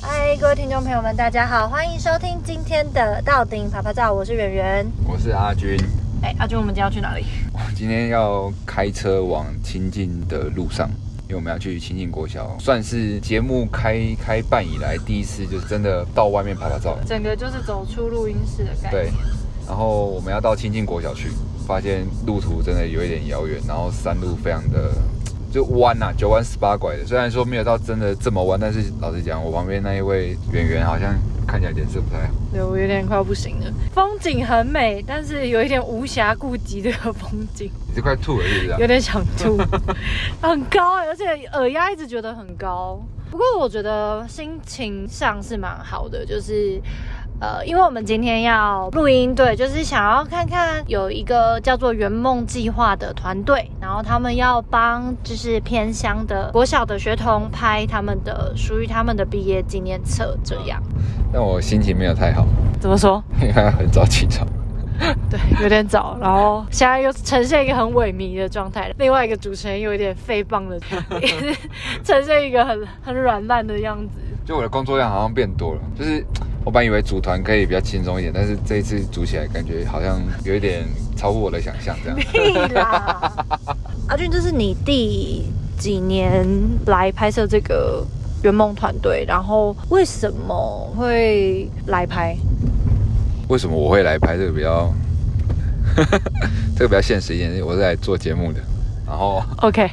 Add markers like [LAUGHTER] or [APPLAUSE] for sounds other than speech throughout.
嗨，各位听众朋友们，大家好，欢迎收听今天的到顶拍拍照，我是圆圆，我是阿军。哎，阿军，我们今天要去哪里？我今天要开车往清境的路上，因为我们要去清境国小，算是节目开开办以来第一次，就是真的到外面拍拍照，整个就是走出录音室的感觉。对，然后我们要到清境国小去，发现路途真的有一点遥远，然后山路非常的。就弯呐、啊，九弯十八拐的。虽然说没有到真的这么弯，但是老实讲，我旁边那一位圆圆好像看起来脸色不太好。对，我有点快要不行了。风景很美，但是有一点无暇顾及这个风景。你是快吐了是不是？有点想吐。很高，而且耳压一直觉得很高。不过我觉得心情上是蛮好的，就是。呃，因为我们今天要录音，对，就是想要看看有一个叫做圆梦计划的团队，然后他们要帮就是偏乡的国小的学童拍他们的属于他们的毕业纪念册，这样。但我心情没有太好。怎么说？因为很早起床。对，[LAUGHS] 有点早，然后现在又呈现一个很萎靡的状态。另外一个主持人又有点废棒的，[LAUGHS] 呈现一个很很软烂的样子。就我的工作量好像变多了，就是。我本以为组团可以比较轻松一点，但是这一次组起来感觉好像有一点超乎我的想象，这样。对啦！阿俊，这是你第几年来拍摄这个圆梦团队？然后为什么会来拍？为什么我会来拍这个比较？这个比较现实一点，我是来做节目的。然后，OK。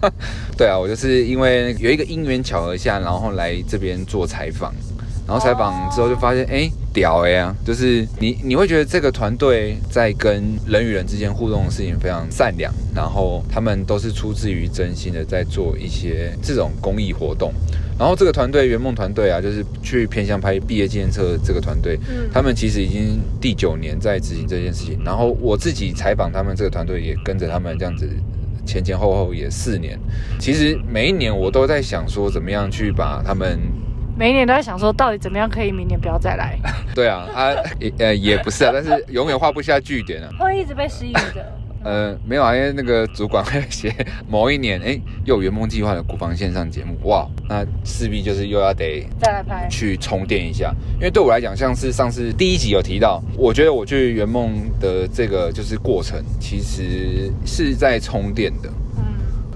[LAUGHS] 对啊，我就是因为有一个因缘巧合下，然后来这边做采访。然后采访之后就发现，哎，屌哎呀！就是你你会觉得这个团队在跟人与人之间互动的事情非常善良，然后他们都是出自于真心的在做一些这种公益活动。然后这个团队圆梦团队啊，就是去偏向拍毕业纪念册这个团队，嗯，他们其实已经第九年在执行这件事情。然后我自己采访他们这个团队，也跟着他们这样子前前后后也四年。其实每一年我都在想说，怎么样去把他们。每一年都在想说，到底怎么样可以明年不要再来？[LAUGHS] 对啊，啊，呃，也不是啊，但是永远画不下句点啊。会一直被吸引的。[LAUGHS] 呃，没有啊，因为那个主管会写 [LAUGHS] 某一年，哎，又有圆梦计划的国防线上节目，哇，那势必就是又要得再来拍，去充电一下。因为对我来讲，像是上次第一集有提到，我觉得我去圆梦的这个就是过程，其实是在充电的。嗯，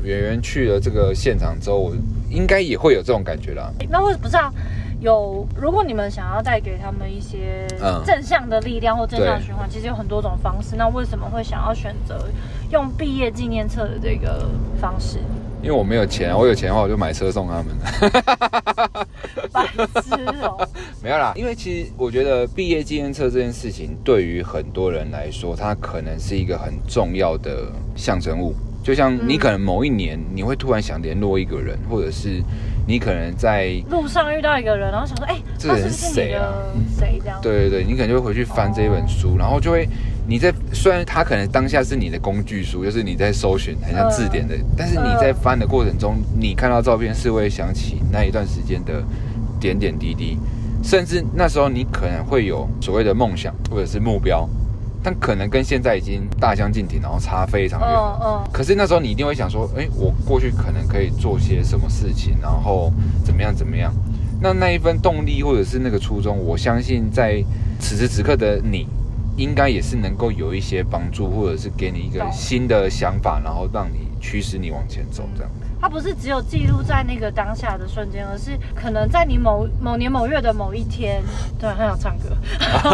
圆圆去了这个现场之后，我。应该也会有这种感觉啦。那为什么不是啊？有，如果你们想要带给他们一些正向的力量或正向循环，其实有很多种方式。那为什么会想要选择用毕业纪念册的这个方式？因为我没有钱啊，我有钱的话我就买车送他们。[LAUGHS] 白痴哦。[LAUGHS] 没有啦，因为其实我觉得毕业纪念册这件事情对于很多人来说，它可能是一个很重要的象征物。就像你可能某一年你会突然想联络一个人，或者是你可能在路上遇到一个人，然后想说，哎，这个人是谁啊？谁这样？对对对，你可能就会回去翻这一本书，然后就会你在虽然它可能当下是你的工具书，就是你在搜寻很像字典的，但是你在翻的过程中，你看到照片是会想起那一段时间的点点滴滴，甚至那时候你可能会有所谓的梦想或者是目标。但可能跟现在已经大相径庭，然后差非常远。嗯嗯。可是那时候你一定会想说，哎，我过去可能可以做些什么事情，然后怎么样怎么样。那那一份动力或者是那个初衷，我相信在此时此刻的你，应该也是能够有一些帮助，或者是给你一个新的想法，然后让你驱使你往前走这样。它不是只有记录在那个当下的瞬间，而是可能在你某某年某月的某一天，对，很想唱歌，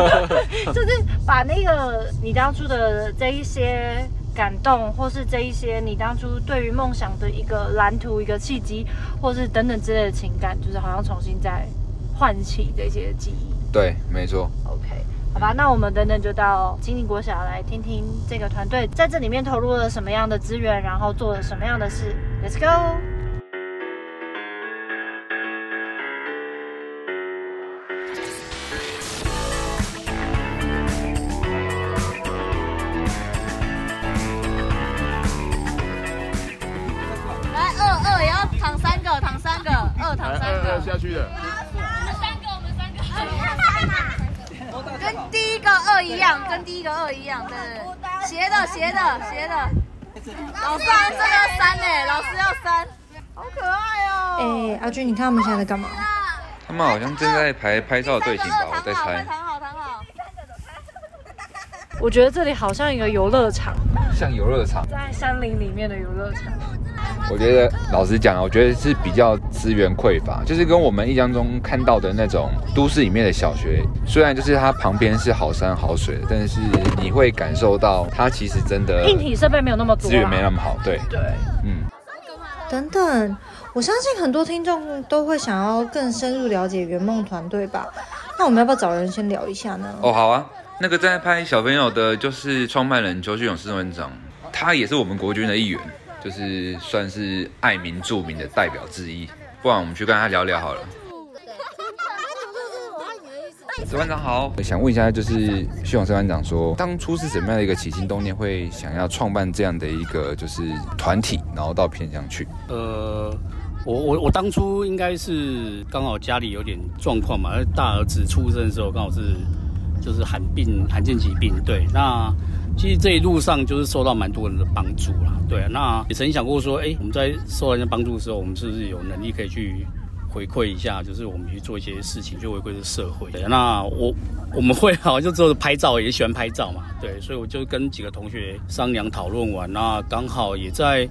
[LAUGHS] 就是把那个你当初的这一些感动，或是这一些你当初对于梦想的一个蓝图、一个契机，或是等等之类的情感，就是好像重新再唤起这些记忆。对，没错。OK。好吧，那我们等等就到金陵国小来听听这个团队在这里面投入了什么样的资源，然后做了什么样的事。Let's go！来，二二也要躺三个，躺三个，二躺三个。二下去的。跟第一个二一样，跟第一个二一样，对对，斜的斜的斜的。老师这个三呢，老师要删，好可爱哦。哎，阿军，你看他们现在在干嘛？他们好像正在排拍照的队形吧，我在猜。躺好，躺好。我觉得这里好像一个游乐场，像游乐场，在山林里面的游乐场。我觉得老实讲啊，我觉得是比较资源匮乏，就是跟我们印象中看到的那种都市里面的小学，虽然就是它旁边是好山好水，但是你会感受到它其实真的硬体设备没有那么多，资源没那么好。对对，嗯。等等，我相信很多听众都会想要更深入了解圆梦团队吧？那我们要不要找人先聊一下呢？哦，好啊。那个在拍小朋友的，就是创办人邱旭勇士文长，他也是我们国军的一员，就是算是爱民助民的代表之一。不然我们去跟他聊聊好了。石班长好，想问一下，就是希望石班长说，当初是什么样的一个起心动念，会想要创办这样的一个就是团体，然后到偏乡去？呃，我我我当初应该是刚好家里有点状况嘛，大儿子出生的时候刚好是。就是罕病、罕见疾病，对。那其实这一路上就是受到蛮多人的帮助啦，对。那也曾经想过说，哎，我们在受人家帮助的时候，我们是不是有能力可以去回馈一下？就是我们去做一些事情，去回馈这社会。对。那我我们会好像就只有拍照，也喜欢拍照嘛，对。所以我就跟几个同学商量讨论完，那刚好也在。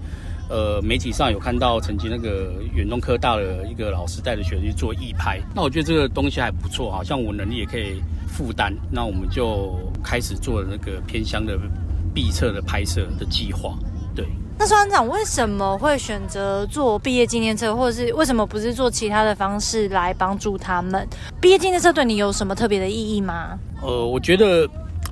呃，媒体上有看到曾经那个远东科大的一个老师带着学生去做义拍，那我觉得这个东西还不错，好像我能力也可以负担，那我们就开始做了那个偏乡的毕测的拍摄的计划。对，那士团长为什么会选择做毕业纪念册，或者是为什么不是做其他的方式来帮助他们？毕业纪念册对你有什么特别的意义吗？呃，我觉得。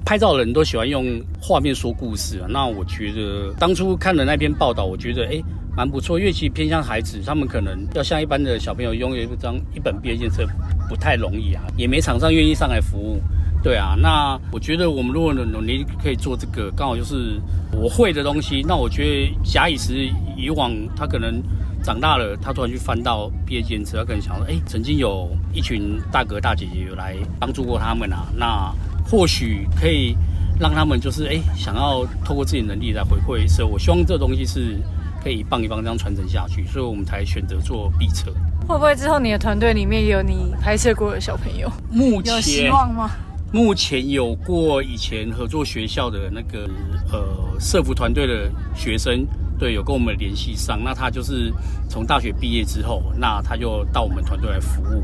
拍照的人都喜欢用画面说故事啊，那我觉得当初看了那篇报道，我觉得诶蛮不错。因为其实偏向孩子，他们可能要像一般的小朋友拥有一张一本毕业证不太容易啊，也没厂商愿意上来服务，对啊。那我觉得我们如果能努力可以做这个，刚好就是我会的东西。那我觉得假以时以往，他可能长大了，他突然去翻到毕业纪念册，他可能想说，诶曾经有一群大哥大姐姐有来帮助过他们啊，那。或许可以让他们就是哎，想要透过自己的能力来回馈，所以我希望这东西是可以一棒一棒这样传承下去，所以我们才选择做 B 车。会不会之后你的团队里面也有你拍摄过的小朋友？目前有希望吗？目前有过以前合作学校的那个呃社服团队的学生，对，有跟我们联系上，那他就是从大学毕业之后，那他就到我们团队来服务。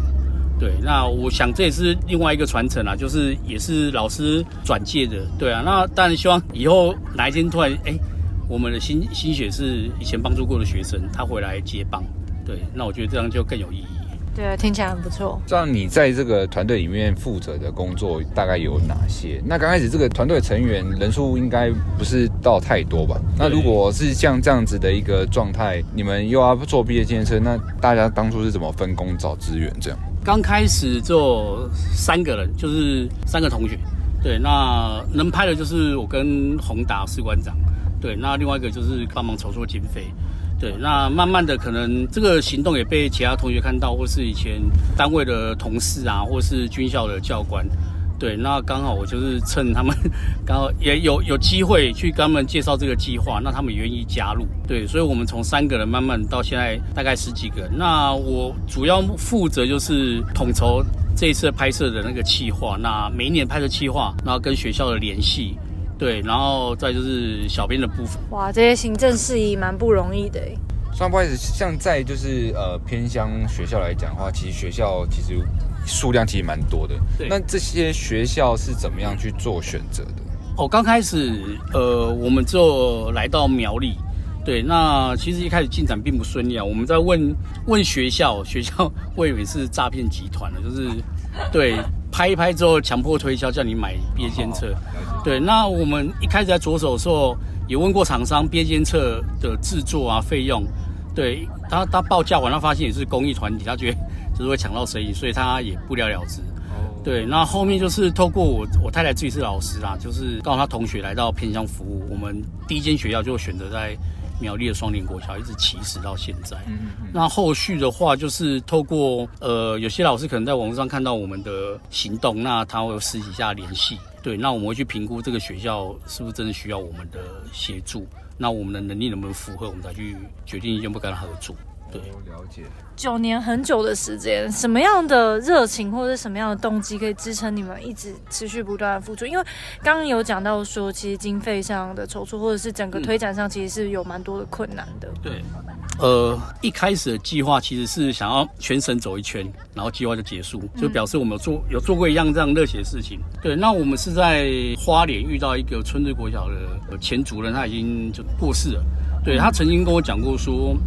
对，那我想这也是另外一个传承啊，就是也是老师转介的，对啊。那当然希望以后哪一天突然哎，我们的心心血是以前帮助过的学生，他回来接棒，对，那我觉得这样就更有意义。对，听起来很不错。这样你在这个团队里面负责的工作大概有哪些？那刚开始这个团队成员人数应该不是到太多吧？那如果是像这样子的一个状态，你们又要做毕业建设，那大家当初是怎么分工找资源这样？刚开始就三个人，就是三个同学，对，那能拍的就是我跟宏达士官长，对，那另外一个就是帮忙筹措经费，对，那慢慢的可能这个行动也被其他同学看到，或是以前单位的同事啊，或是军校的教官。对，那刚好我就是趁他们 [LAUGHS] 刚好也有有机会去跟他们介绍这个计划，那他们愿意加入。对，所以我们从三个人慢慢到现在大概十几个人。那我主要负责就是统筹这一次拍摄的那个计划，那每一年拍摄计划，然后跟学校的联系，对，然后再就是小编的部分。哇，这些行政事宜蛮不容易的。算不好意思，像在就是呃偏乡学校来讲的话，其实学校其实。数量其实蛮多的，那这些学校是怎么样去做选择的？哦，刚开始，呃，我们就来到苗栗，对。那其实一开始进展并不顺利啊。我们在问问学校，学校 [LAUGHS] 我以为是诈骗集团了，就是对拍一拍之后强迫推销，叫你买毕业纪念册。对。那我们一开始在着手的时候，也问过厂商毕业纪念册的制作啊费用，对他他报价完，他发现也是公益团体，他觉得。就是会抢到生意，所以他也不了了之。Oh. 对，那后面就是透过我我太太自己是老师啦，就是告诉他同学来到偏乡服务，我们第一间学校就选择在苗栗的双林国小，一直起始到现在。Mm -hmm. 那后续的话，就是透过呃有些老师可能在网络上看到我们的行动，那他会私底下联系。对，那我们会去评估这个学校是不是真的需要我们的协助，那我们的能力能不能符合，我们才去决定要不要跟他合作。对，了解。九年很久的时间，什么样的热情或者什么样的动机可以支撑你们一直持续不断的付出？因为刚刚有讲到说，其实经费上的筹措或者是整个推展上，其实是有蛮多的困难的。对，呃，一开始的计划其实是想要全省走一圈，然后计划就结束，就表示我们有做有做过一样这样热血的事情。对，那我们是在花莲遇到一个春日国小的前主任，他已经就过世了。对，他曾经跟我讲过说。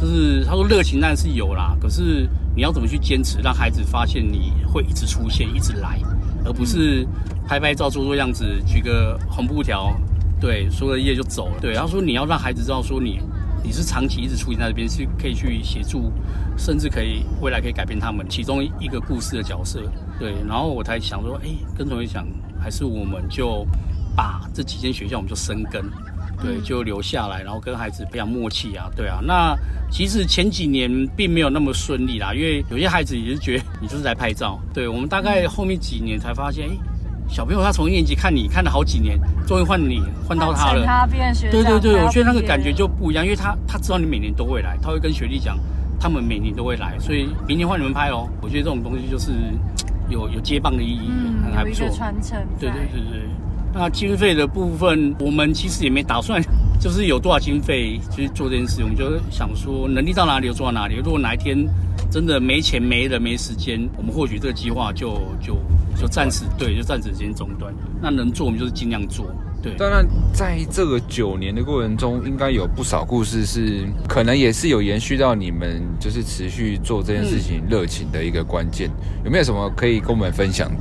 就是他说热情当然是有啦，可是你要怎么去坚持，让孩子发现你会一直出现，一直来，而不是拍拍照做做样子，举个红布条，对，说了一夜就走了。对，他说你要让孩子知道说你你是长期一直出现在这边，是可以去协助，甚至可以未来可以改变他们其中一个故事的角色。对，然后我才想说，哎，跟同学讲，还是我们就把这几间学校我们就生根。对，就留下来，然后跟孩子培养默契啊，对啊。那其实前几年并没有那么顺利啦，因为有些孩子也是觉得你就是在拍照。对，我们大概后面几年才发现，哎，小朋友他从一年级看你看了好几年，终于换你换到他了。他变学对对对，我觉得那个感觉就不一样，因为他他知道你每年都会来，他会跟学弟讲，他们每年都会来，所以明年换你们拍哦。我觉得这种东西就是有有接棒的意义，嗯，还不错。传承。对对对对。那经费的部分，我们其实也没打算，就是有多少经费去做这件事，我们就想说能力到哪里就做到哪里。如果哪一天真的没钱、没人、没时间，我们或许这个计划就就就暂时对，就暂时先中断。那能做，我们就是尽量做。对，当然在这个九年的过程中，应该有不少故事是可能也是有延续到你们就是持续做这件事情热情的一个关键。有没有什么可以跟我们分享的？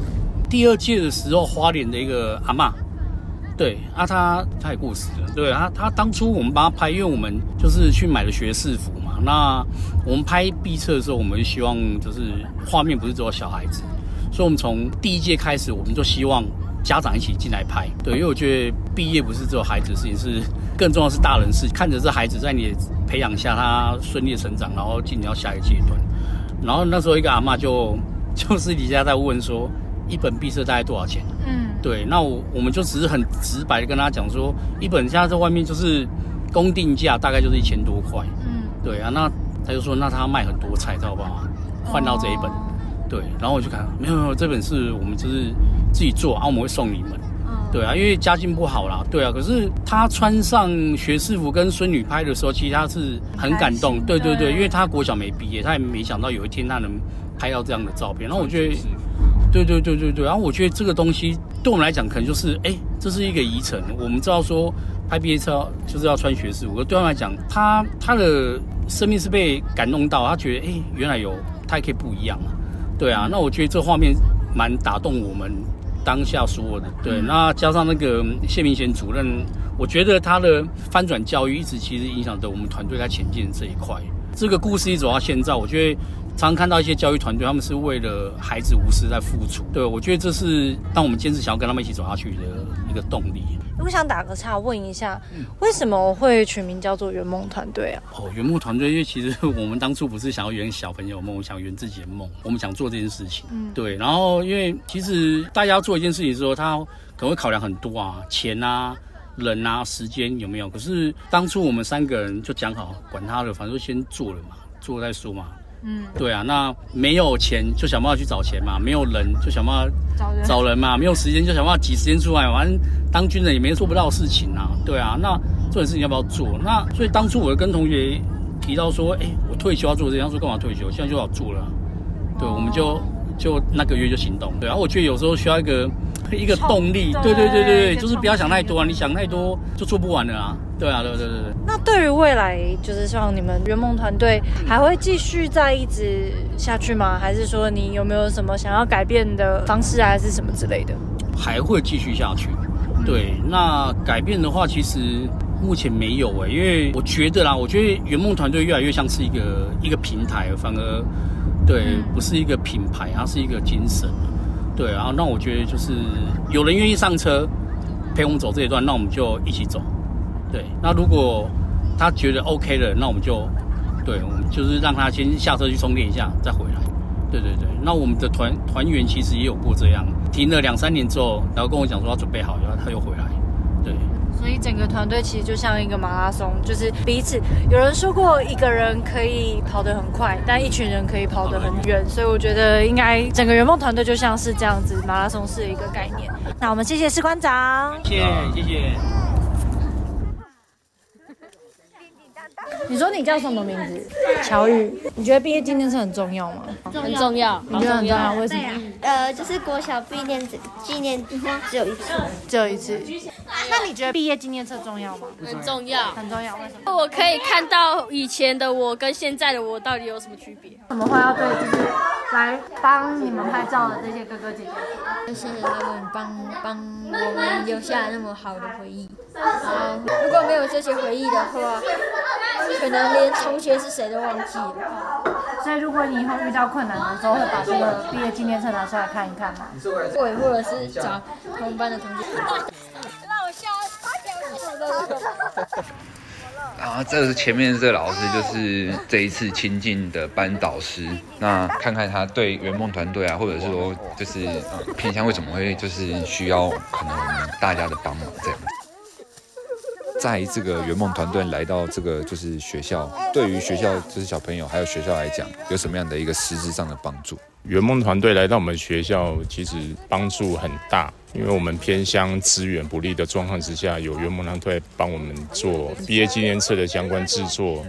第二届的时候，花莲的一个阿嬷，对啊，他他也过世了。对啊，他当初我们帮他拍，因为我们就是去买了学士服嘛。那我们拍毕册的时候，我们希望就是画面不是只有小孩子，所以我们从第一届开始，我们就希望家长一起进来拍。对，因为我觉得毕业不是只有孩子的事情，是更重要是大人事，看着这孩子在你的培养下，他顺利成长，然后进到下一个阶段。然后那时候一个阿嬷就就私底下在问说。一本毕设大概多少钱？嗯，对，那我我们就只是很直白的跟他讲说，一本现在在外面就是公定价大概就是一千多块。嗯，对啊，那他就说，那他卖很多菜，知道吧？换到这一本，哦、对，然后我就看，没有没有，这本是我们就是自己做，然后我们会送你们。嗯，对啊，因为家境不好啦，对啊，可是他穿上学士服跟孙女拍的时候，其实他是很感动。对对对，因为他国小没毕业，他也没想到有一天他能拍到这样的照片，然后我觉得。对对对对对，然后我觉得这个东西对我们来讲，可能就是，哎，这是一个遗产。我们知道说拍毕业照就是要穿学士服，可对他们来讲，他他的生命是被感动到，他觉得，哎，原来有他也可以不一样啊。对啊，那我觉得这画面蛮打动我们当下所有的。对，那加上那个谢明贤主任，我觉得他的翻转教育一直其实影响着我们团队在前进这一块。这个故事一直走到现在，我觉得。常看到一些教育团队，他们是为了孩子无私在付出。对，我觉得这是当我们坚持想要跟他们一起走下去的一个动力。我想打个岔，问一下，为什么会取名叫做圆梦团队啊？哦，圆梦团队，因为其实我们当初不是想要圆小朋友梦，想圆自己的梦，我们想做这件事情。嗯，对。然后，因为其实大家做一件事情的时候，他可能会考量很多啊，钱啊、人啊、时间有没有。可是当初我们三个人就讲好，管他的，反正先做了嘛，做了再说嘛。嗯，对啊，那没有钱就想办法去找钱嘛，没有人就想办法找人找人嘛，没有时间就想办法挤时间出来，反正当军人也没做不到的事情啊，对啊，那这件事情要不要做？那所以当初我跟同学提到说，哎，我退休要做这样，他说干嘛退休？现在就要做了，对，我们就就那个月就行动，对啊，我觉得有时候需要一个一个动力，对对对对对，就是不要想太多啊，你想太多就做不完了啊。对啊，对对对对。那对于未来，就是希望你们圆梦团队还会继续再一直下去吗？还是说你有没有什么想要改变的方式啊，还是什么之类的？还会继续下去。对，那改变的话，其实目前没有诶，因为我觉得啦，我觉得圆梦团队越来越像是一个一个平台，反而对，不是一个品牌，它是一个精神。对，然后那我觉得就是有人愿意上车陪我们走这一段，那我们就一起走。对，那如果他觉得 OK 了，那我们就，对，我们就是让他先下车去充电一下，再回来。对对对，那我们的团团员其实也有过这样，停了两三年之后，然后跟我讲说他准备好，然后他又回来。所以整个团队其实就像一个马拉松，就是彼此。有人说过，一个人可以跑得很快，但一群人可以跑得很远。所以我觉得应该整个圆梦团队就像是这样子马拉松式的一个概念。那我们谢谢士官长，谢谢谢谢。你说你叫什么名字？乔宇。你觉得毕业纪念册很重要吗？很重要。你觉得很重要？为什么？呃，就是国小毕业纪念只有一次，只有一次。那你觉得毕业纪念册重要吗？很重要，很重要。为什么？我可以看到以前的我跟现在的我到底有什么区别？怎么会要对，就是来帮你们拍照的这些哥哥姐姐？谢谢他们帮帮我们留下了那么好的回忆。嗯，如果没有这些回忆的话，可能连同学是谁都忘记了。所以，如果你以后遇到困难的时候，会把这个毕业纪念册拿出来看一看吗？会，或者是找同班的同学。[LAUGHS] 让我笑发表。然后这是前面这个老师，就是这一次亲近的班导师。那看看他对圆梦团队啊，或者是说，就是偏向为什么会就是需要可能大家的帮忙这样。在这个圆梦团队来到这个就是学校，对于学校就是小朋友还有学校来讲，有什么样的一个实质上的帮助？圆梦团队来到我们学校，其实帮助很大，因为我们偏乡资源不利的状况之下，有圆梦团队帮我们做毕业纪念册的相关制作。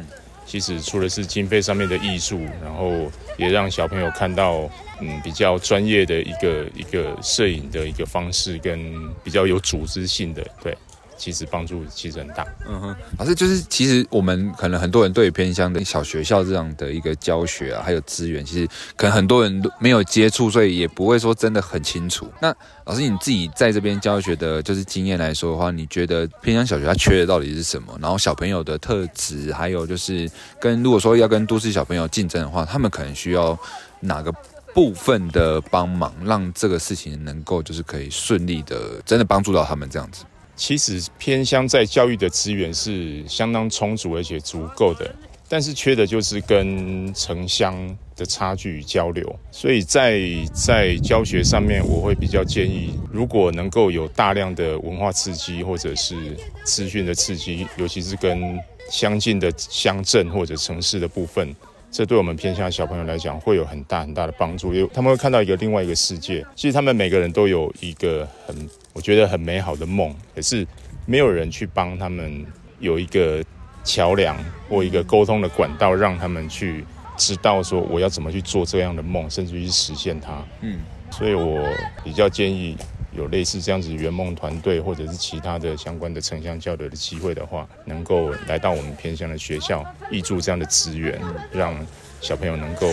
其实除了是经费上面的艺术，然后也让小朋友看到嗯比较专业的一个一个摄影的一个方式，跟比较有组织性的对。其实帮助其实很大。嗯哼，老师就是其实我们可能很多人对于偏乡的小学校这样的一个教学啊，还有资源，其实可能很多人都没有接触，所以也不会说真的很清楚。那老师你自己在这边教学的，就是经验来说的话，你觉得偏乡小学它缺的到底是什么？然后小朋友的特质，还有就是跟如果说要跟都市小朋友竞争的话，他们可能需要哪个部分的帮忙，让这个事情能够就是可以顺利的真的帮助到他们这样子。其实偏乡在教育的资源是相当充足而且足够的，但是缺的就是跟城乡的差距与交流。所以在在教学上面，我会比较建议，如果能够有大量的文化刺激或者是资讯的刺激，尤其是跟相近的乡镇或者城市的部分，这对我们偏乡小朋友来讲会有很大很大的帮助，因为他们会看到一个另外一个世界。其实他们每个人都有一个很。我觉得很美好的梦，可是没有人去帮他们有一个桥梁或一个沟通的管道，让他们去知道说我要怎么去做这样的梦，甚至于实现它。嗯，所以我比较建议有类似这样子圆梦团队或者是其他的相关的城乡交流的机会的话，能够来到我们偏乡的学校，挹注这样的资源，让小朋友能够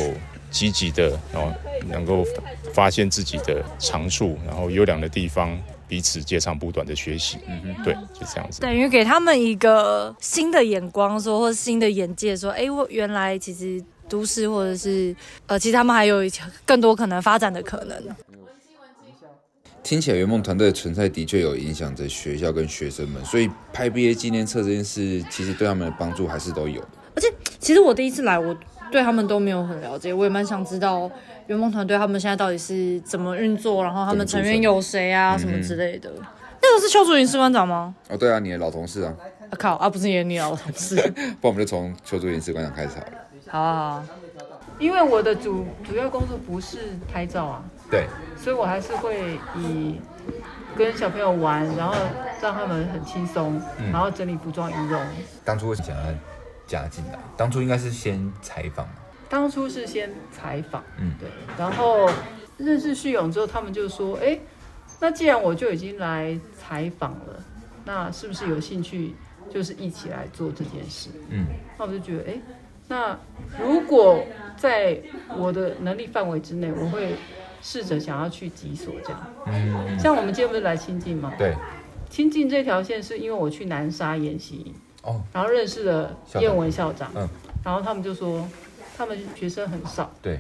积极的，然后能够发现自己的长处，然后优良的地方。彼此接长补短的学习，嗯哼，对，就这样子。等于给他们一个新的眼光，说或者新的眼界，说，哎，我原来其实都市或者是呃，其实他们还有更多可能发展的可能。听起来圆梦团队的存在的确有影响着学校跟学生们，所以拍毕业纪念册这件事，其实对他们的帮助还是都有。而且，其实我第一次来，我对他们都没有很了解，我也蛮想知道。圆梦团队他们现在到底是怎么运作？然后他们成员有谁啊？什么之类的？那个是邱竹云士官长吗？哦，对啊，你的老同事啊。啊靠啊，不是也你老同事？[LAUGHS] 不然我们就从邱竹云士官长开始好了。好。因为我的主主要工作不是拍照啊，对，所以我还是会以跟小朋友玩，然后让他们很轻松，然后整理服装仪容。当初为什么想要加进来？当初应该是先采访。当初是先采访，嗯，对，然后认识旭勇之后，他们就说，哎，那既然我就已经来采访了，那是不是有兴趣，就是一起来做这件事？嗯，那我就觉得，哎，那如果在我的能力范围之内，我会试着想要去几所这样。嗯，像我们今天不是来清境吗？对，清境这条线是因为我去南沙演习，哦，然后认识了燕文校长，嗯，然后他们就说。他们学生很少，对，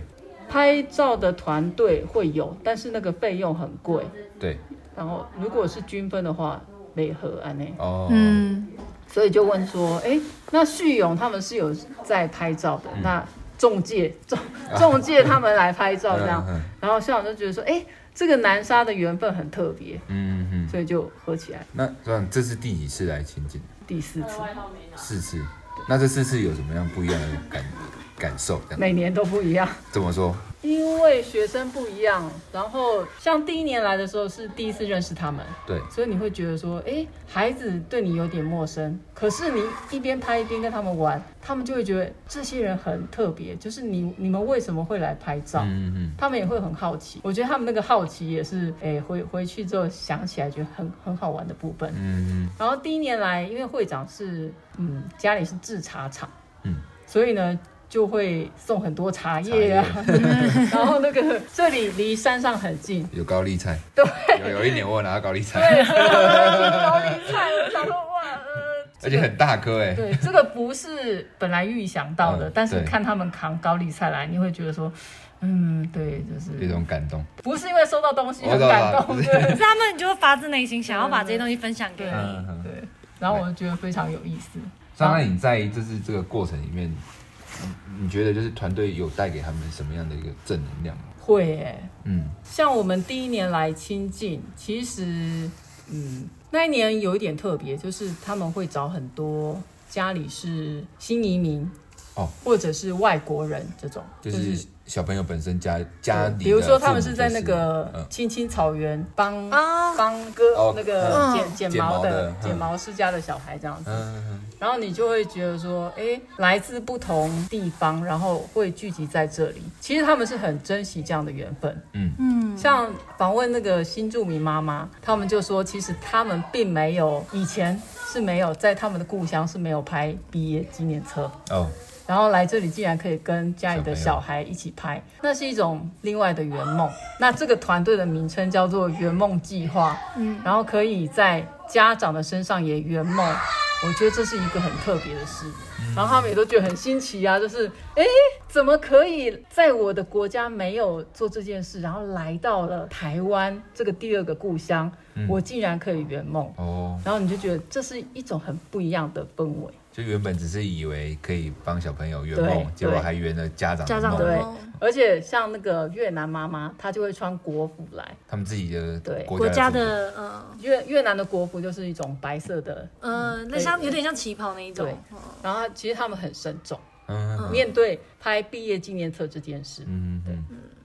拍照的团队会有，但是那个费用很贵，对。然后如果是均分的话，没合案内哦，嗯，所以就问说，哎，那旭勇他们是有在拍照的，嗯、那中介中 [LAUGHS] 中介他们来拍照这样，然后校长就觉得说，哎。这个南沙的缘分很特别，嗯嗯，所以就合起来。那这样这是第几次来清境？第四次，四次。那这四次有什么样不一样的感感受？每年都不一样。怎么说？因为学生不一样，然后像第一年来的时候是第一次认识他们，对，所以你会觉得说，哎，孩子对你有点陌生。可是你一边拍一边跟他们玩，他们就会觉得这些人很特别，就是你你们为什么会来拍照？嗯嗯，他们也会很好奇。我觉得他们那个好奇也是，哎，回回去之后想起来觉得很很好玩的部分。嗯嗯。然后第一年来，因为会长是嗯家里是制茶厂，嗯，所以呢。就会送很多茶叶啊，[LAUGHS] 然后那个这里离山上很近，有高丽菜，对，有有一年我拿到高丽菜，对，高丽菜，我想说哇，呃，而且很大颗哎，对，这个不是本来预想到的，但是看他们扛高丽菜来，你会觉得说，嗯，对，就是一种感动，不是因为收到东西很感动，对，是他们就发自内心想要把这些东西分享给你，对，然后我就觉得非常有意思。张爱你在就是这个过程里面。你觉得就是团队有带给他们什么样的一个正能量吗？会耶，嗯，像我们第一年来亲近，其实，嗯，那一年有一点特别，就是他们会找很多家里是新移民哦，或者是外国人这种，就是。小朋友本身家家里，比如说他们是在那个青青草原帮帮哥那个剪剪毛的剪毛师家的小孩这样子，然后你就会觉得说，哎，来自不同地方，然后会聚集在这里，其实他们是很珍惜这样的缘分。嗯。嗯，像访问那个新住民妈妈，他们就说，其实他们并没有以前是没有在他们的故乡是没有拍毕业纪念册。哦。然后来这里竟然可以跟家里的小孩一起拍，那是一种另外的圆梦。那这个团队的名称叫做圆梦计划，嗯，然后可以在家长的身上也圆梦，我觉得这是一个很特别的事。然后他们也都觉得很新奇啊，就是哎，怎么可以在我的国家没有做这件事，然后来到了台湾这个第二个故乡，我竟然可以圆梦哦。然后你就觉得这是一种很不一样的氛围。就原本只是以为可以帮小朋友圆梦，结果还圆了家长的梦。家长对，而且像那个越南妈妈，她就会穿国服来。他们自己的对国家的嗯，越越南的国服就是一种白色的，嗯，那像有点像旗袍那一种。然后其实他们很慎重，嗯，面对拍毕业纪念册这件事，嗯，对，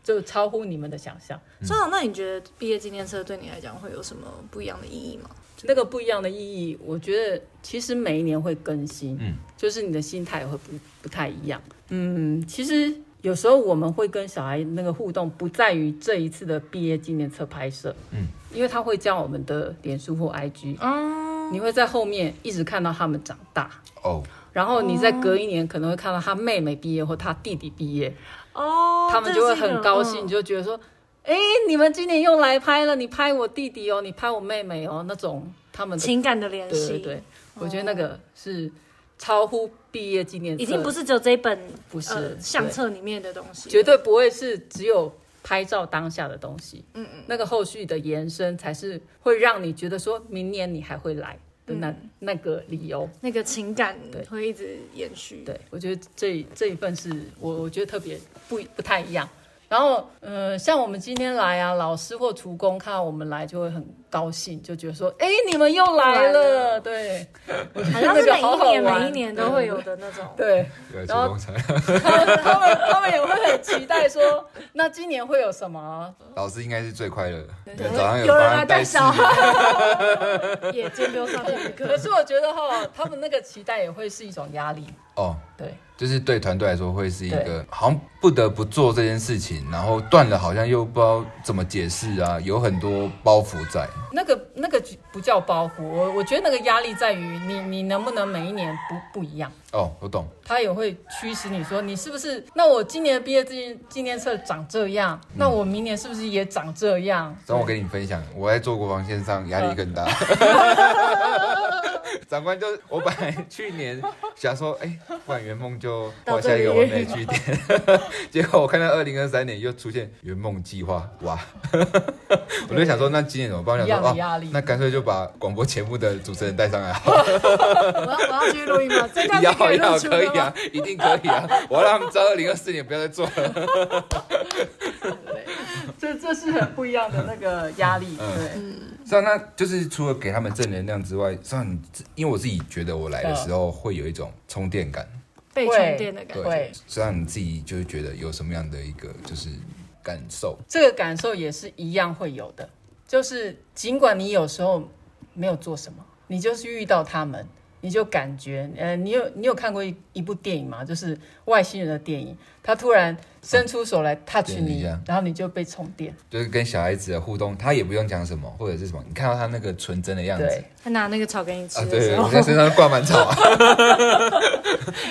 就超乎你们的想象。校长，那你觉得毕业纪念册对你来讲会有什么不一样的意义吗？那个不一样的意义，我觉得其实每一年会更新，嗯，就是你的心态会不不太一样，嗯，其实有时候我们会跟小孩那个互动，不在于这一次的毕业纪念册拍摄，嗯，因为他会加我们的脸书或 IG，哦，你会在后面一直看到他们长大，哦，然后你在隔一年可能会看到他妹妹毕业或他弟弟毕业，哦，他们就会很高兴，就觉得说。哎，你们今年又来拍了，你拍我弟弟哦，你拍我妹妹哦，那种他们的情感的联系，对，对，我觉得那个是超乎毕业纪念册，已经不是只有这一本不是、呃、相册里面的东西，绝对不会是只有拍照当下的东西，嗯嗯，那个后续的延伸才是会让你觉得说明年你还会来的那、嗯、那个理由，那个情感对。会一直延续，对，我觉得这这一份是我我觉得特别不不太一样。然后，呃，像我们今天来啊，老师或厨工看到我们来就会很高兴，就觉得说，哎，你们又来了，对，好像是每一年每一年都会有的那种，对。然后他们他们他们也会很期待说，那今年会有什么？老师应该是最快乐的，早上有人来带小孩，也见不上这个。可是我觉得哈，他们那个期待也会是一种压力。哦，对。就是对团队来说会是一个好像不得不做这件事情，然后断了好像又不知道怎么解释啊，有很多包袱在。那个那个不叫包袱，我我觉得那个压力在于你你能不能每一年不不一样。哦，我懂。他也会驱使你说，你是不是？那我今年的毕业纪纪念册长这样，那我明年是不是也长这样？等、嗯、我跟你分享，我在做国防线上压力更大。[LAUGHS] [LAUGHS] 长官就我本来去年想说，哎、欸，不然圆梦就画下一个完美句点，[LAUGHS] 结果我看到二零二三年又出现圆梦计划，哇！我就想说，那今年怎么办？我想说，压力、哦，那干脆就把广播节目的主持人带上来好了。我要我要去录音吗？可以啊，一定可以啊！[LAUGHS] 我要让他们知道二零二四年不要再做了。这是这是很不一样的那个压力，嗯对。是啊，那就是除了给他们正能量之外，像你，因为我自己觉得我来的时候会有一种充电感，被充电的感觉。会，虽然你自己就是觉得有什么样的一个就是感受，这个感受也是一样会有的，就是尽管你有时候没有做什么，你就是遇到他们。你就感觉，呃，你有你有看过一一部电影吗？就是外星人的电影，他突然伸出手来 touch 你，嗯、然后你就被充电。就是跟小孩子的互动，他也不用讲什么，或者是什么，你看到他那个纯真的样子，对他拿那个草给你吃对，我在身上挂满草、啊。[LAUGHS]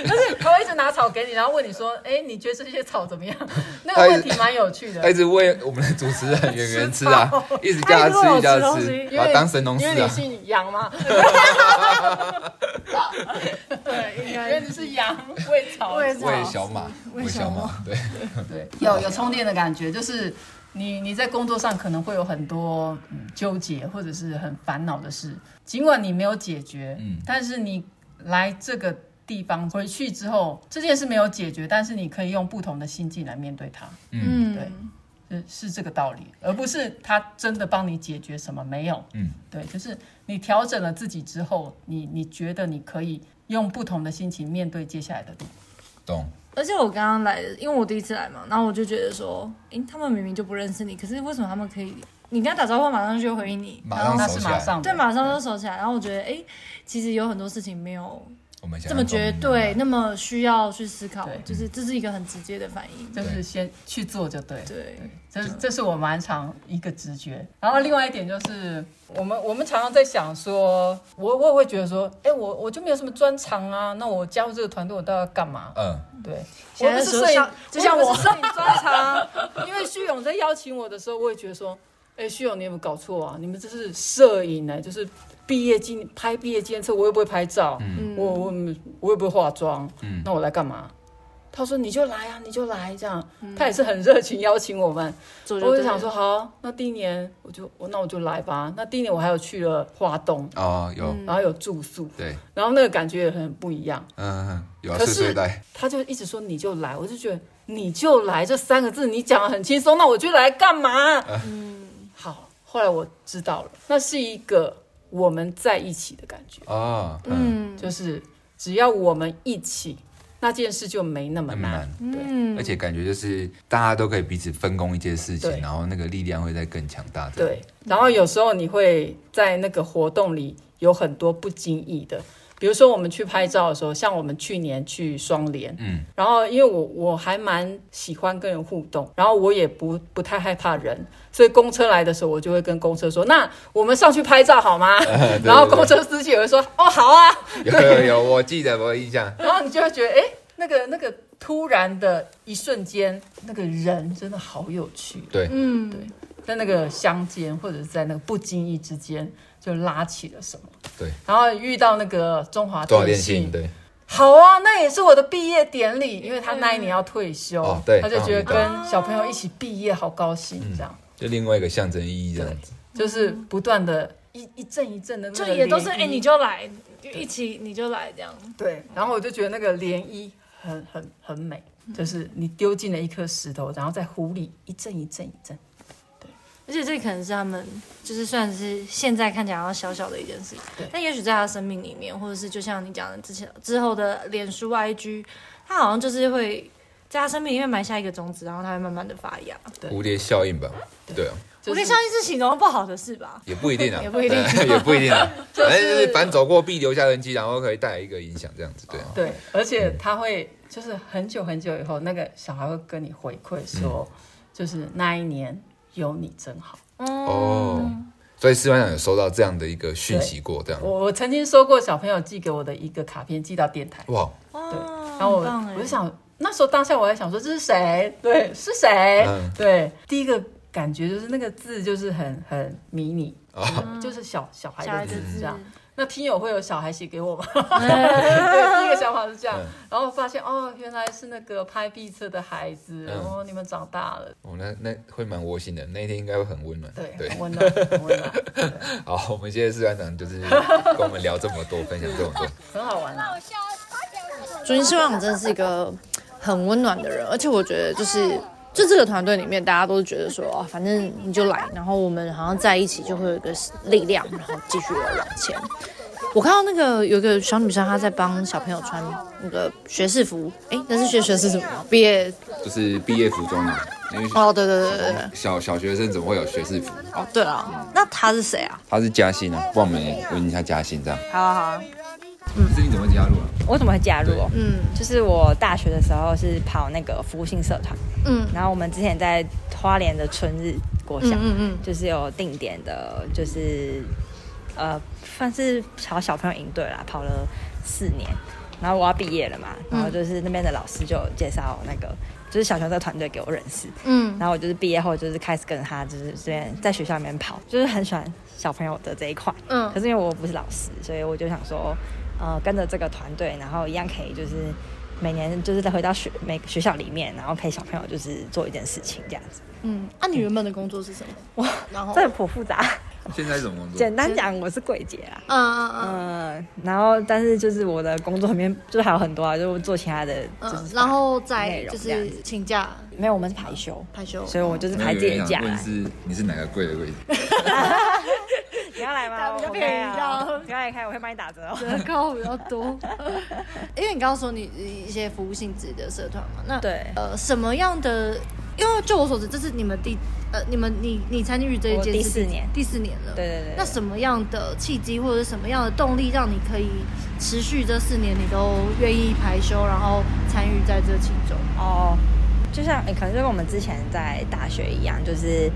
但是他会一直拿草给你，然后问你说：“哎，你觉得这些草怎么样？”那个问题蛮有趣的。[LAUGHS] 他一直喂我们的主持人圆圆吃啊，[LAUGHS] 一直叫他吃，一直叫他吃，把他当神农氏啊。因为你姓杨嘛。对，应该原来是羊喂草，喂小马，喂小马，对对，有有充电的感觉，就是你你在工作上可能会有很多嗯纠结或者是很烦恼的事，尽管你没有解决，嗯，但是你来这个地方回去之后，这件事没有解决，但是你可以用不同的心境来面对它，嗯，对。是是这个道理，而不是他真的帮你解决什么没有。嗯，对，就是你调整了自己之后，你你觉得你可以用不同的心情面对接下来的路。懂。而且我刚刚来的，因为我第一次来嘛，然后我就觉得说，诶，他们明明就不认识你，可是为什么他们可以？你跟他打招呼，马上就回应你，马上是马上对，马上就熟起来。然后我觉得，诶，其实有很多事情没有。我们这么绝对，那么需要去思考，对就是这是一个很直接的反应，就是先去做就对。对，对这这是我蛮常一个直觉。然后另外一点就是，我们我们常常在想说，我我也会觉得说，哎，我我就没有什么专长啊，那我加入这个团队，我到底要干嘛？嗯，对。我不是摄影，就像我摄影专长，[LAUGHS] 因为旭勇在邀请我的时候，我也觉得说，哎，旭勇，你有没有搞错啊？你们这是摄影呢，就是。毕业纪拍毕业纪念册，我又不会拍照，嗯、我我我又不会化妆，嗯、那我来干嘛？他说你就来啊，你就来这样，嗯、他也是很热情邀请我们。就我就想说好，那第一年我就我那我就来吧。那第一年我还有去了花东哦，有，然后有住宿，对，然后那个感觉也很不一样。嗯，有可是他就一直说你就来，我就觉得你就来这三个字你讲的很轻松，那我就来干嘛？嗯，好，后来我知道了，那是一个。我们在一起的感觉。啊，嗯，就是只要我们一起，那件事就没那么难，对，而且感觉就是大家都可以彼此分工一件事情，然后那个力量会再更强大。对，然后有时候你会在那个活动里有很多不经意的。比如说我们去拍照的时候，像我们去年去双连，嗯，然后因为我我还蛮喜欢跟人互动，然后我也不不太害怕人，所以公车来的时候，我就会跟公车说：“那我们上去拍照好吗？” [LAUGHS] 然后公车司机也会说：“哦，好啊。[LAUGHS] ”有有有，我记得我有印象。[LAUGHS] 然后你就会觉得，哎，那个那个突然的一瞬间，那个人真的好有趣。对，嗯，对，在那个乡间或者是在那个不经意之间。就拉起了什么？对，然后遇到那个中华电信，对，好啊，那也是我的毕业典礼，因为他那一年要退休，对，他就觉得跟小朋友一起毕业好高兴，这样，就另外一个象征意义这样子，就是不断的一一阵一阵的，就也都是哎，你就来，一起你就来这样，对，然后我就觉得那个涟漪很很很美，就是你丢进了一颗石头，然后在湖里一阵一阵一阵。而且这可能是他们，就是算是现在看起来要小小的一件事，对但也许在他生命里面，或者是就像你讲的之前之后的脸书 IG，他好像就是会在他生命里面埋下一个种子，然后他会慢慢的发芽。蝴蝶效应吧，对啊。蝴蝶效应是形容不好的事吧？也不一定啊，也不一定，也不一定啊。[LAUGHS] 反正就是反走过必留下痕迹，然后可以带来一个影响，这样子，对啊。对，而且他会就是很久很久以后，那个小孩会跟你回馈说，就是那一年。有你真好哦，所以司班长有收到这样的一个讯息过，这样。我我曾经收过小朋友寄给我的一个卡片，寄到电台。哇，对，然后我我就想，那时候当下我还想说这是谁？对，是谁？对，第一个感觉就是那个字就是很很迷你，就是小小孩的字这样。那听友会有小孩写给我吗？[LAUGHS] 对，第一个想法是这样，然后发现哦，原来是那个拍毕册的孩子，然后你们长大了。哦，那那会蛮窝心的，那一天应该会很温暖。对，很温暖，很温暖。[LAUGHS] 好，我们谢谢士班长，就是跟我们聊这么多，分享这么多，很好玩。那我祝士班长真的是一个很温暖的人，而且我觉得就是就这个团队里面，大家都觉得说，哦，反正你就来，然后我们好像在一起就会有一个力量，然后继续往前。我看到那个有一个小女生，她在帮小朋友穿那个学士服，哎，那是学学士什么？毕业就是毕业服装嘛。哦，对对对对对，小小学生怎么会有学士服？哦，对了，那他是谁啊？他是嘉欣啊，帮我们问一下嘉欣这样。好啊好啊。嗯，是你怎么加入啊？我怎么会加入？嗯，就是我大学的时候是跑那个服务性社团，嗯，然后我们之前在花莲的春日国小，嗯嗯，就是有定点的，就是呃，算是小小朋友营队啦，跑了四年，然后我要毕业了嘛，然后就是那边的老师就介绍那个。就是小熊这个团队给我认识，嗯，然后我就是毕业后就是开始跟他就是这边在学校里面跑，就是很喜欢小朋友的这一块，嗯，可是因为我不是老师，所以我就想说，呃，跟着这个团队，然后一样可以就是每年就是再回到学每个学校里面，然后陪小朋友就是做一件事情这样子，嗯，那、啊、你原本的工作是什么？哇，[LAUGHS] 然后这个颇复杂。现在怎么工作？简单讲，我是柜姐啊。嗯嗯嗯。然后，但是就是我的工作里面就还有很多啊，就做其他的，就是然后再就是请假。没有，我们是排休，排休。所以我就是排自己的假。问是你是哪个柜的柜？[LAUGHS] 你要来吗？比较便宜的，不要来开，我会帮你打折哦，[LAUGHS] 折扣比较多。[LAUGHS] 因为你刚刚说你一些服务性质的社团嘛，那对呃什么样的？因为就我所知，这是你们第呃，你们你你参与这一届第四年，第四年了。对对对。那什么样的契机或者什么样的动力，让你可以持续这四年，你都愿意排休，然后参与在这其中？哦，就像可能就跟我们之前在大学一样，就是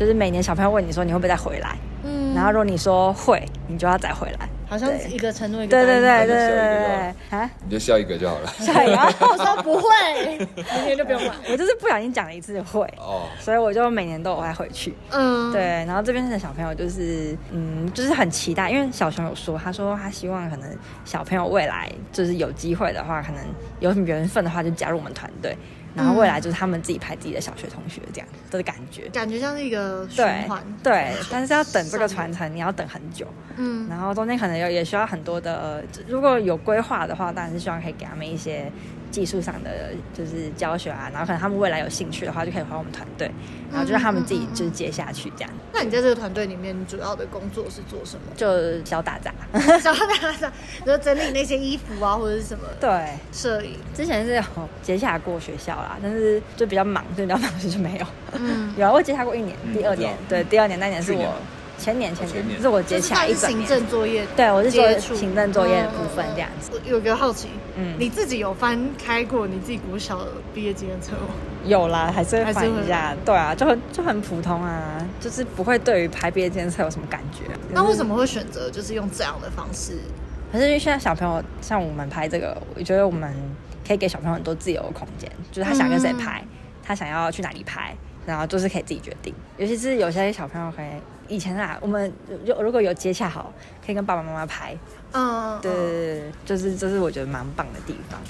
就是每年小朋友问你说你会不会再回来，嗯，然后如果你说会，你就要再回来。好像一个承诺一个对对对对对对啊！你就笑一个就好了。[LAUGHS] 笑一个，我说不会，明天就不用了。我就是不小心讲了一次会哦，所以我就每年都有会回去。嗯，对。然后这边的小朋友就是嗯，就是很期待，因为小熊有说，他说他希望可能小朋友未来就是有机会的话，可能有缘分的话就加入我们团队。然后未来就是他们自己拍自己的小学同学这样的感觉，感觉像是一个循环。对，但是要等这个传承，你要等很久。嗯，然后中间可能有也需要很多的，如果有规划的话，当然是希望可以给他们一些。技术上的就是教学啊，然后可能他们未来有兴趣的话，就可以回我们团队，然后就让他们自己就是接下去这样。那你在这个团队里面，你主要的工作是做什么？就小打杂，小打杂，就整理那些衣服啊，或者是什么？对，摄影。之前是有接洽过学校啦，但是就比较忙，所以比较忙，所以就没有。嗯，有啊，我接洽过一年，第二年，对，第二年那年是我。前年前年，这是我接洽一整年。行政作业，对，我是做行政作业的部分这样子。我有个好奇，嗯，你自己有翻开过你自己国小的毕业纪念册吗？有啦，还是会翻一下。对啊，就很就很普通啊，就是不会对于拍毕业纪念册有什么感觉。那为什么会选择就是用这样的方式？可是因为现在小朋友像我们拍这个，我觉得我们可以给小朋友很多自由的空间，就是他想跟谁拍，他想要去哪里拍，然后就是可以自己决定。尤其是有些小朋友可以。以前啊，我们有如果有接洽好，可以跟爸爸妈妈拍，嗯，对对对，就是这是我觉得蛮棒的地方。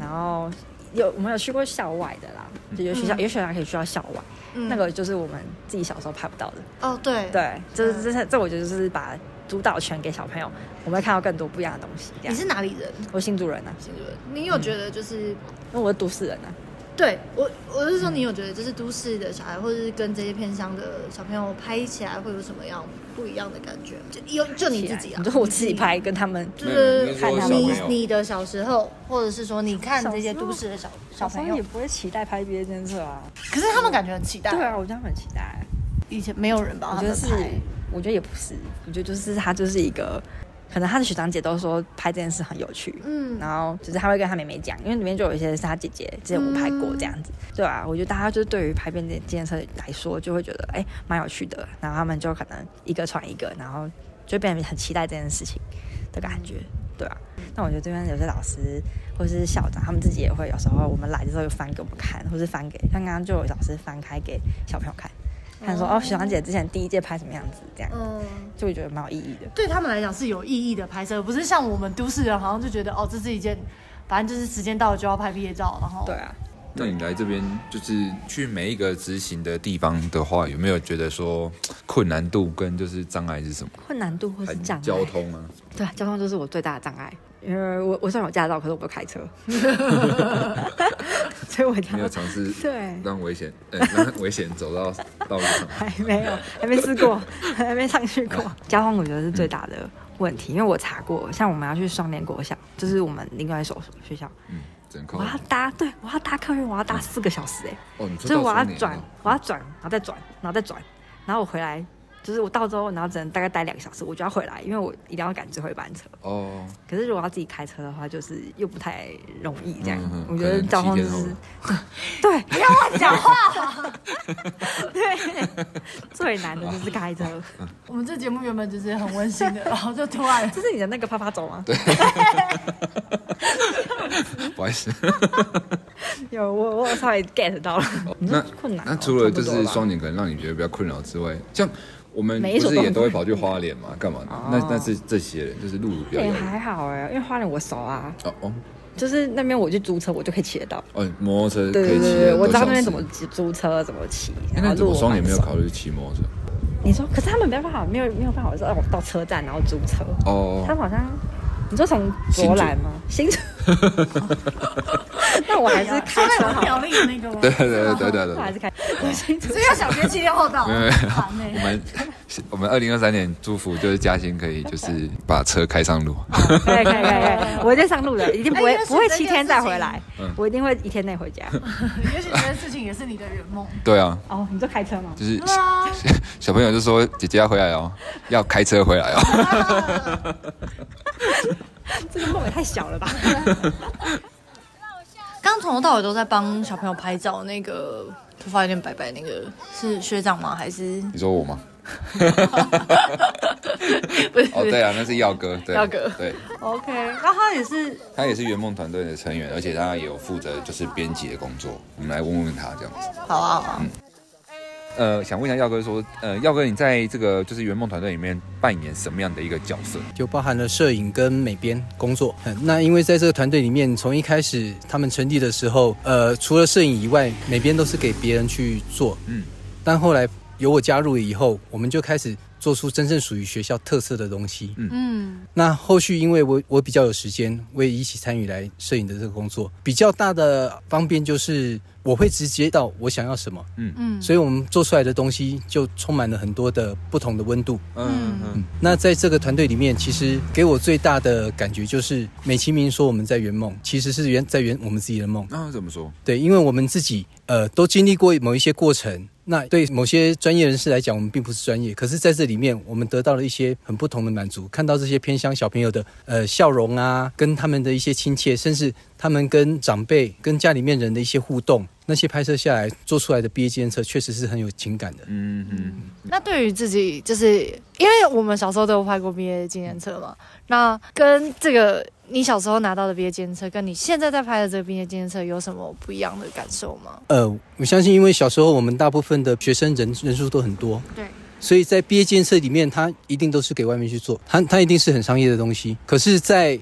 然后有我们有去过校外的啦，就有学校有学校可以去到校外，那个就是我们自己小时候拍不到的。哦，对对，这这这这我觉得就是把主导权给小朋友，我们会看到更多不一样的东西。你是哪里人？我新竹人啊，新竹人。你有觉得就是因为我是都市人啊？对我，我是说，你有觉得就是都市的小孩，或者是跟这些偏乡的小朋友拍起来会有什么样不一样的感觉？就有就你自己啊，就我自己拍跟他们，就是看你你的小时候，或者是说你看这些都市的小小朋友也不会期待拍毕业纪念啊。可是他们感觉很期待。对啊，我觉得很期待。以前没有人帮他们拍，我觉得也不是，我觉得就是他就是一个。可能他的学长姐都说拍这件事很有趣，嗯，然后就是他会跟他妹妹讲，因为里面就有一些是他姐姐之前我拍过这样子，嗯、对啊，我觉得大家就是对于拍片这件事来说，就会觉得哎蛮有趣的，然后他们就可能一个传一个，然后就变得很期待这件事情的感觉，对啊。那我觉得这边有些老师或者是校长，他们自己也会有时候我们来的时候就翻给我们看，或是翻给像刚刚就有老师翻开给小朋友看。他说：“哦，许长姐之前第一届拍什么样子？这样，嗯，就会觉得蛮有意义的。对他们来讲是有意义的拍摄，不是像我们都市人好像就觉得哦，这是一件，反正就是时间到了就要拍毕业照，然后对啊。那你来这边就是去每一个执行的地方的话，有没有觉得说困难度跟就是障碍是什么？困难度或是障碍？交通啊？对啊，交通就是我最大的障碍。因为我我虽然有驾照，可是我不开车，[LAUGHS] 所以我没有尝试对让危险，呃，让危险走到道路上，还没有，还没试过，[LAUGHS] 还没上去过。交通我觉得是最大的问题，嗯、因为我查过，像我们要去双连国小，就是我们另外一所学校，嗯，我要搭，对，我要搭客运，我要搭四个小时，哎，哦，所以我要转，我要转，然后再转，然后再转，然后我回来。就是我到之后，然后只能大概待两个小时，我就要回来，因为我一定要赶最后一班车。哦。可是如果要自己开车的话，就是又不太容易这样。我觉得交通就是，[LAUGHS] 对，不要乱讲话。[LAUGHS] 对，最难的就是开车。我们这节目原本就是很温馨的，然后就突然，[LAUGHS] 这是你的那个啪啪走吗？对。不好意思。有我，我稍微 get 到了。那困难。那除了就是双年可能让你觉得比较困扰之外，像。我们不是也都会跑去花莲嘛？干嘛的？那那是这些人，就是路比较远。也还好哎，因为花莲我熟啊。哦哦，就是那边我去租车，我就可以骑得到。哦，摩托车可以骑。对对对，我知道那边怎么租车，怎么骑。那怎么双也没有考虑骑摩托车？你说，可是他们没有办法，没有没有办法说，哦到车站然后租车。哦。他们好像，你说从卓兰吗？新竹。[LAUGHS] 那我还是开车好。苗栗的那个吗？对对对对对。我还是开。所以要小学七天后倒。没有没有。我们 [LAUGHS] 我们二零二三年祝福就是嘉欣可以就是把车开上路。可以可以可以，[LAUGHS] 我一定上路的，一定不会不会七天再回来。我一定会一天内回家。也许这件事情也是你的圆梦。对啊。哦，你就开车吗？就是小朋友就说姐姐要回来哦，要开车回来哦。[LAUGHS] 这个梦也太小了吧！[LAUGHS] 刚从头到尾都在帮小朋友拍照，那个头发有点白白，那个是学长吗？还是你说我吗？[LAUGHS] 不是哦，对啊，那是耀哥，对，耀哥，对。OK，那他也是，他也是圆梦团队的成员，而且他也有负责就是编辑的工作。我们来问问他这样子。好啊，好啊。嗯。呃，想问一下耀哥说，呃，耀哥，你在这个就是圆梦团队里面扮演什么样的一个角色？就包含了摄影跟美编工作。嗯，那因为在这个团队里面，从一开始他们成立的时候，呃，除了摄影以外，美编都是给别人去做。嗯，但后来有我加入以后，我们就开始。做出真正属于学校特色的东西。嗯，那后续因为我我比较有时间，我也一起参与来摄影的这个工作。比较大的方便就是我会直接到我想要什么。嗯嗯，所以我们做出来的东西就充满了很多的不同的温度。嗯嗯，那在这个团队里面，其实给我最大的感觉就是美其名说我们在圆梦，其实是圆在圆我们自己的梦。那怎么说？对，因为我们自己呃都经历过某一些过程。那对某些专业人士来讲，我们并不是专业，可是在这里面，我们得到了一些很不同的满足。看到这些偏乡小朋友的呃笑容啊，跟他们的一些亲切，甚至他们跟长辈、跟家里面人的一些互动，那些拍摄下来做出来的毕业纪念册，确实是很有情感的。嗯嗯。那对于自己，就是因为我们小时候都有拍过毕业纪念册嘛，那跟这个。你小时候拿到的毕业纪念册，跟你现在在拍的这个毕业纪念册有什么不一样的感受吗？呃，我相信，因为小时候我们大部分的学生人人数都很多，对，所以在毕业纪念册里面，它一定都是给外面去做，它它一定是很商业的东西。可是，在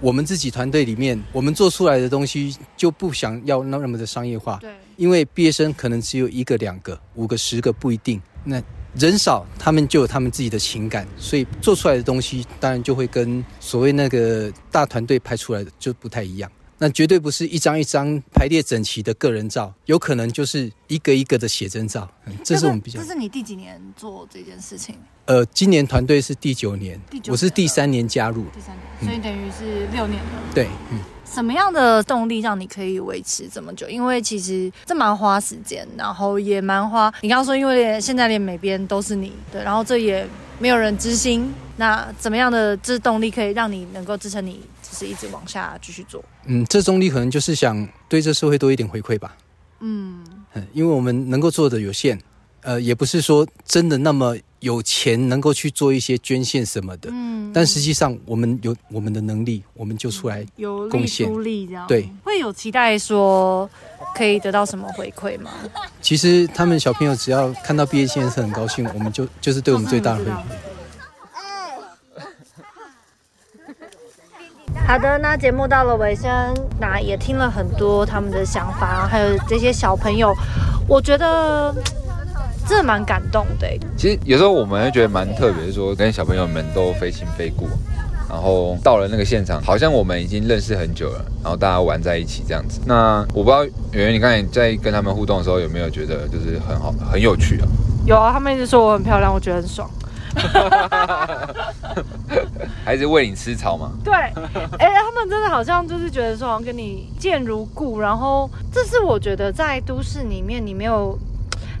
我们自己团队里面，我们做出来的东西就不想要那么的商业化，对，因为毕业生可能只有一个、两个、五个、十个不一定，那。人少，他们就有他们自己的情感，所以做出来的东西当然就会跟所谓那个大团队拍出来的就不太一样。那绝对不是一张一张排列整齐的个人照，有可能就是一个一个的写真照。这是我们比较。这是你第几年做这件事情？呃，今年团队是第九年，第九年，我是第三年加入，第三年，所以等于是六年了。对，嗯。什么样的动力让你可以维持这么久？因为其实这蛮花时间，然后也蛮花。你刚刚说，因为连现在连美编都是你，对，然后这也没有人知心。那怎么样的这动力可以让你能够支撑你，就是一直往下继续做？嗯，这中立可能就是想对这社会多一点回馈吧。嗯，因为我们能够做的有限，呃，也不是说真的那么。有钱能够去做一些捐献什么的，嗯，但实际上我们有我们的能力，我们就出来有贡献，有力出力这样，对，会有期待说可以得到什么回馈吗？其实他们小朋友只要看到毕业纪念册很高兴，我们就就是对我们最大的回馈。好的，那节目到了尾声，那也听了很多他们的想法，还有这些小朋友，我觉得。真的蛮感动的。其实有时候我们会觉得蛮特别，说跟小朋友们都非亲非故，然后到了那个现场，好像我们已经认识很久了，然后大家玩在一起这样子。那我不知道圆圆，你刚才在跟他们互动的时候有没有觉得就是很好，很有趣啊？有啊，他们一直说我很漂亮，我觉得很爽。[LAUGHS] 还是喂你吃草吗？对，哎、欸，他们真的好像就是觉得说，好像跟你见如故。然后，这是我觉得在都市里面，你没有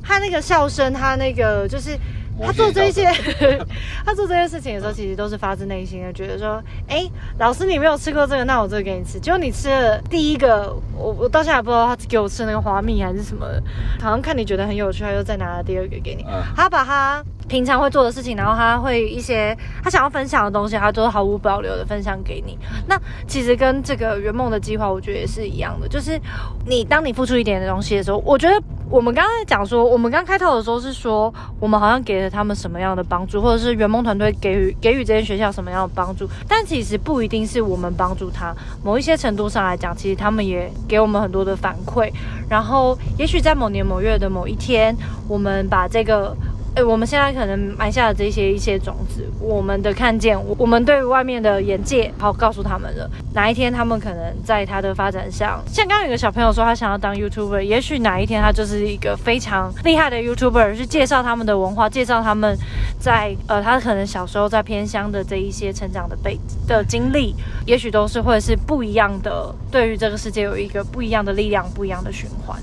他那个笑声，他那个就是。他做这些，[LAUGHS] 他做这些事情的时候，其实都是发自内心的，觉得说，哎、欸，老师你没有吃过这个，那我这个给你吃。结果你吃了第一个，我我到现在还不知道他给我吃那个花蜜还是什么的，好像看你觉得很有趣，他又再拿了第二个给你。他把他平常会做的事情，然后他会一些他想要分享的东西，他都毫无保留的分享给你。那其实跟这个圆梦的计划，我觉得也是一样的，就是你当你付出一点的东西的时候，我觉得。我们刚刚在讲说，我们刚开头的时候是说，我们好像给了他们什么样的帮助，或者是圆梦团队给予给予这间学校什么样的帮助，但其实不一定是我们帮助他，某一些程度上来讲，其实他们也给我们很多的反馈，然后也许在某年某月的某一天，我们把这个。哎，我们现在可能埋下了这些一些种子，我们的看见，我们对外面的眼界，好告诉他们了。哪一天他们可能在他的发展上，像刚刚有个小朋友说他想要当 YouTuber，也许哪一天他就是一个非常厉害的 YouTuber，去介绍他们的文化，介绍他们在呃他可能小时候在偏乡的这一些成长的背的经历，也许都是会是不一样的，对于这个世界有一个不一样的力量，不一样的循环。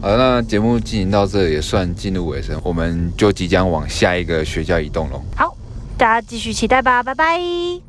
好，那节目进行到这也算进入尾声，我们就即将往下一个学校移动了。好，大家继续期待吧，拜拜。